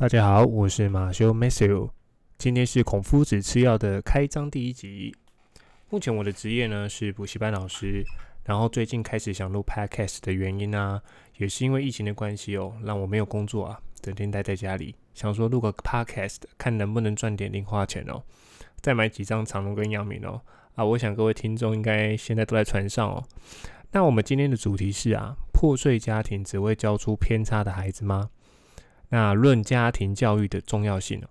大家好，我是马修 Matthew，今天是孔夫子吃药的开张第一集。目前我的职业呢是补习班老师，然后最近开始想录 Podcast 的原因呢，也是因为疫情的关系哦，让我没有工作啊，整天待在家里，想说录个 Podcast，看能不能赚点零花钱哦，再买几张长隆跟阳明哦。啊，我想各位听众应该现在都在船上哦。那我们今天的主题是啊，破碎家庭只会教出偏差的孩子吗？那论家庭教育的重要性哦，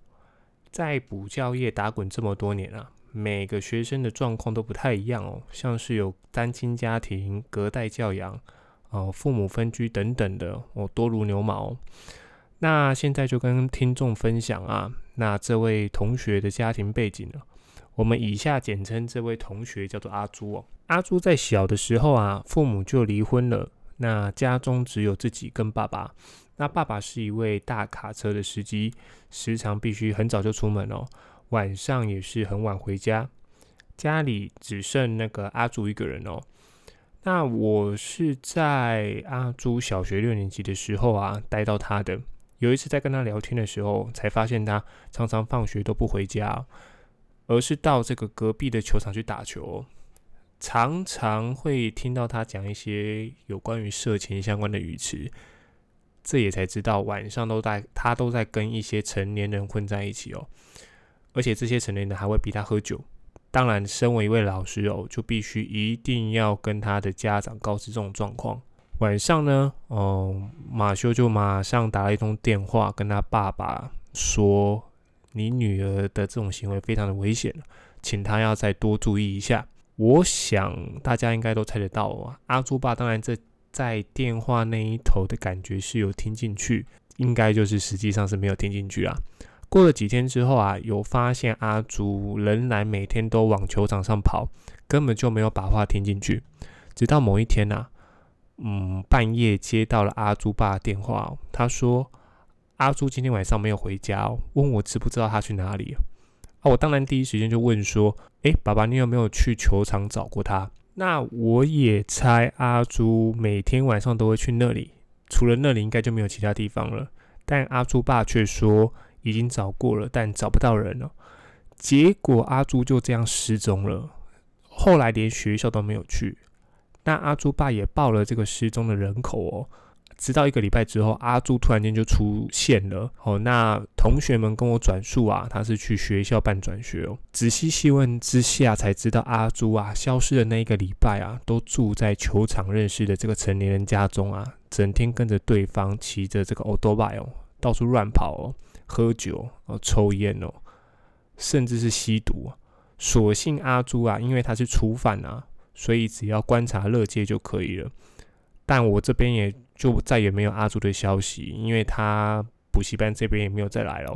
在补教业打滚这么多年啊，每个学生的状况都不太一样哦，像是有单亲家庭、隔代教养、哦父母分居等等的哦，多如牛毛。那现在就跟听众分享啊，那这位同学的家庭背景呢，我们以下简称这位同学叫做阿朱哦。阿朱在小的时候啊，父母就离婚了，那家中只有自己跟爸爸。那爸爸是一位大卡车的司机，时常必须很早就出门哦，晚上也是很晚回家，家里只剩那个阿朱一个人哦。那我是在阿朱小学六年级的时候啊，带到他的。有一次在跟他聊天的时候，才发现他常常放学都不回家，而是到这个隔壁的球场去打球，常常会听到他讲一些有关于色情相关的语词。这也才知道，晚上都在他都在跟一些成年人混在一起哦，而且这些成年人还会逼他喝酒。当然，身为一位老师哦，就必须一定要跟他的家长告知这种状况。晚上呢，哦，马修就马上打了一通电话，跟他爸爸说：“你女儿的这种行为非常的危险，请他要再多注意一下。”我想大家应该都猜得到啊，阿朱爸当然这。在电话那一头的感觉是有听进去，应该就是实际上是没有听进去啊。过了几天之后啊，有发现阿朱仍然每天都往球场上跑，根本就没有把话听进去。直到某一天呐，嗯，半夜接到了阿朱爸的电话，他说阿朱今天晚上没有回家，问我知不知道他去哪里啊？我当然第一时间就问说，诶，爸爸，你有没有去球场找过他？那我也猜阿朱每天晚上都会去那里，除了那里应该就没有其他地方了。但阿朱爸却说已经找过了，但找不到人了。结果阿朱就这样失踪了，后来连学校都没有去。那阿朱爸也报了这个失踪的人口哦。直到一个礼拜之后，阿朱突然间就出现了。哦，那同学们跟我转述啊，他是去学校办转学哦。仔细细问之下，才知道阿朱啊，消失的那一个礼拜啊，都住在球场认识的这个成年人家中啊，整天跟着对方骑着这个 o d o b i 哦，到处乱跑哦，喝酒哦，抽烟哦，甚至是吸毒。所幸阿朱啊，因为他是初犯啊，所以只要观察乐界就可以了。但我这边也。就再也没有阿朱的消息，因为他补习班这边也没有再来了。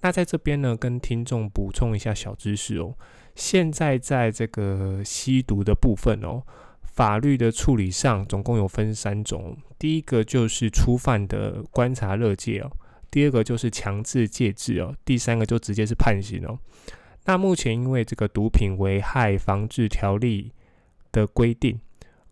那在这边呢，跟听众补充一下小知识哦。现在在这个吸毒的部分哦，法律的处理上总共有分三种。第一个就是初犯的观察乐戒哦，第二个就是强制戒治哦，第三个就直接是判刑哦。那目前因为这个毒品危害防治条例的规定。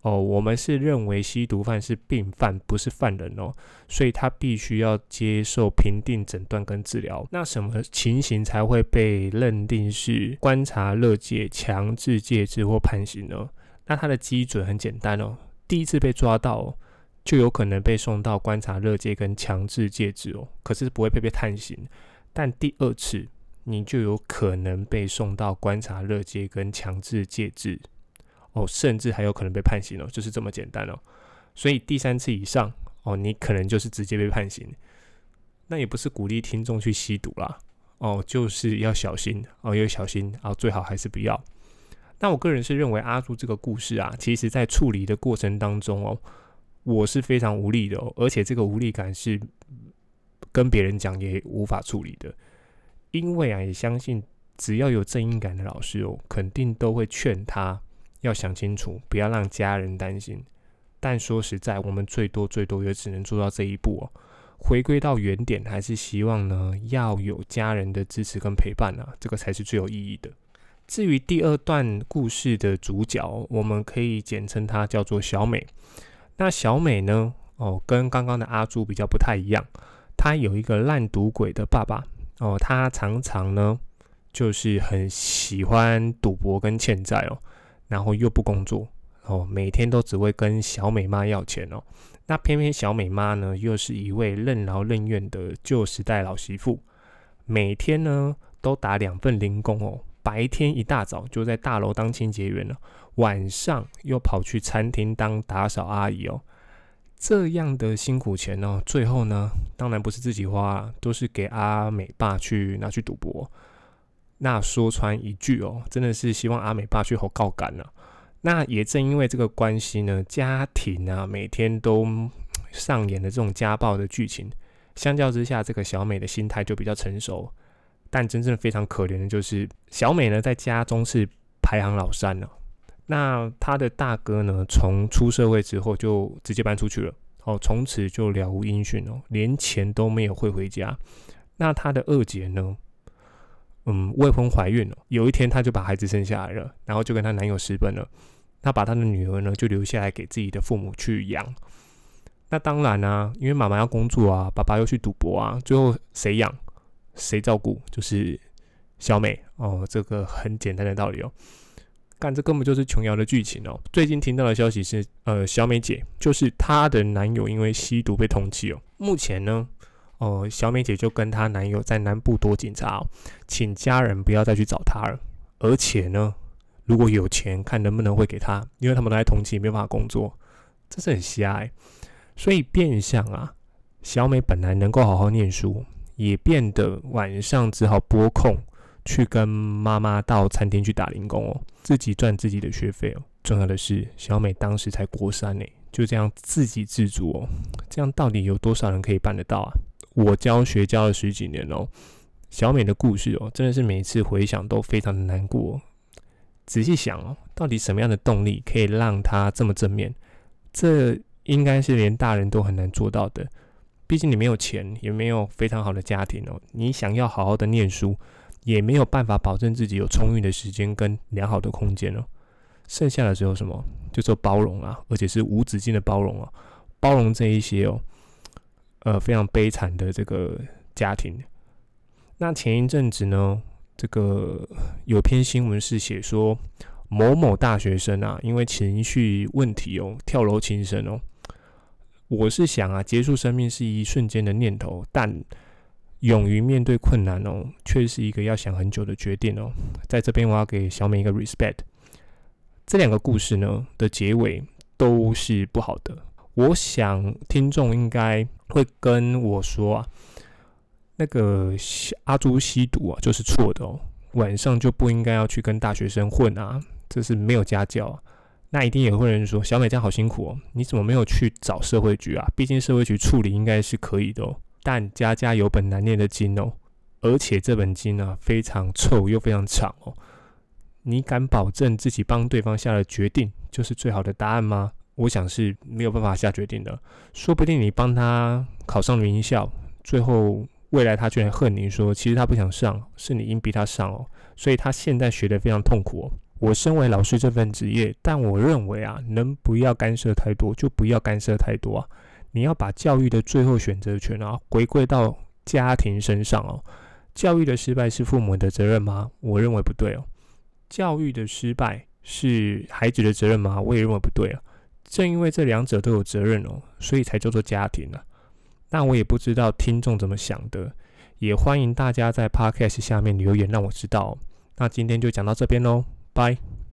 哦，我们是认为吸毒犯是病犯，不是犯人哦，所以他必须要接受评定诊断跟治疗。那什么情形才会被认定是观察乐戒、强制戒治或判刑呢？那它的基准很简单哦，第一次被抓到就有可能被送到观察乐戒跟强制戒治哦，可是不会被被判刑。但第二次你就有可能被送到观察乐戒跟强制戒治。哦，甚至还有可能被判刑哦，就是这么简单哦。所以第三次以上哦，你可能就是直接被判刑。那也不是鼓励听众去吸毒啦，哦，就是要小心哦，要小心啊，最好还是不要。那我个人是认为阿朱这个故事啊，其实在处理的过程当中哦，我是非常无力的哦，而且这个无力感是跟别人讲也无法处理的，因为啊，也相信只要有正义感的老师哦，肯定都会劝他。要想清楚，不要让家人担心。但说实在，我们最多最多也只能做到这一步哦。回归到原点，还是希望呢要有家人的支持跟陪伴啊，这个才是最有意义的。至于第二段故事的主角，我们可以简称她叫做小美。那小美呢，哦，跟刚刚的阿朱比较不太一样，他有一个烂赌鬼的爸爸哦，他常常呢就是很喜欢赌博跟欠债哦，然后又不工作哦，每天都只会跟小美妈要钱哦。那偏偏小美妈呢，又是一位任劳任怨的旧时代老媳妇，每天呢都打两份零工哦，白天一大早就在大楼当清洁员了，晚上又跑去餐厅当打扫阿姨哦。这样的辛苦钱呢，最后呢，当然不是自己花，都是给阿美爸去拿去赌博。那说穿一句哦，真的是希望阿美爸去吼告干了。那也正因为这个关系呢，家庭啊每天都上演的这种家暴的剧情，相较之下，这个小美的心态就比较成熟。但真正非常可怜的就是小美呢，在家中是排行老三了。那她的大哥呢，从出社会之后就直接搬出去了，哦，从此就了无音讯哦，连钱都没有汇回家。那她的二姐呢，嗯，未婚怀孕了，有一天她就把孩子生下来了，然后就跟她男友私奔了。她把她的女儿呢，就留下来给自己的父母去养。那当然啊，因为妈妈要工作啊，爸爸又去赌博啊，最后谁养谁照顾，就是小美哦。这个很简单的道理哦。干，这根本就是琼瑶的剧情哦。最近听到的消息是，呃，小美姐就是她的男友因为吸毒被通缉哦。目前呢，哦，小美姐就跟她男友在南部躲警察，请家人不要再去找她了，而且呢。如果有钱，看能不能会给他，因为他们都在同期，没办法工作，这是很狭隘。所以变相啊，小美本来能够好好念书，也变得晚上只好拨空去跟妈妈到餐厅去打零工哦，自己赚自己的学费哦。重要的是，小美当时才国三呢，就这样自给自足哦。这样到底有多少人可以办得到啊？我教学教了十几年哦，小美的故事哦，真的是每一次回想都非常的难过。仔细想哦，到底什么样的动力可以让她这么正面？这应该是连大人都很难做到的。毕竟你没有钱，也没有非常好的家庭哦。你想要好好的念书，也没有办法保证自己有充裕的时间跟良好的空间哦。剩下的只有什么？就做包容啊，而且是无止境的包容啊，包容这一些哦，呃，非常悲惨的这个家庭。那前一阵子呢？这个有篇新闻是写说某某大学生啊，因为情绪问题哦，跳楼轻生哦。我是想啊，结束生命是一瞬间的念头，但勇于面对困难哦，却是一个要想很久的决定哦。在这边，我要给小美一个 respect。这两个故事呢的结尾都是不好的。我想听众应该会跟我说啊。那个阿朱吸毒啊，就是错的哦。晚上就不应该要去跟大学生混啊，这是没有家教啊。那一定也会有人说，小美这样好辛苦哦，你怎么没有去找社会局啊？毕竟社会局处理应该是可以的哦。但家家有本难念的经哦，而且这本经呢非常臭又非常长哦。你敢保证自己帮对方下了决定就是最好的答案吗？我想是没有办法下决定的。说不定你帮他考上名校，最后。未来他居然恨你说，其实他不想上，是你硬逼他上哦，所以他现在学得非常痛苦哦。我身为老师这份职业，但我认为啊，能不要干涉太多就不要干涉太多啊。你要把教育的最后选择权啊回归到家庭身上哦。教育的失败是父母的责任吗？我认为不对哦。教育的失败是孩子的责任吗？我也认为不对啊。正因为这两者都有责任哦，所以才叫做家庭啊。那我也不知道听众怎么想的，也欢迎大家在 Podcast 下面留言让我知道。那今天就讲到这边喽，拜。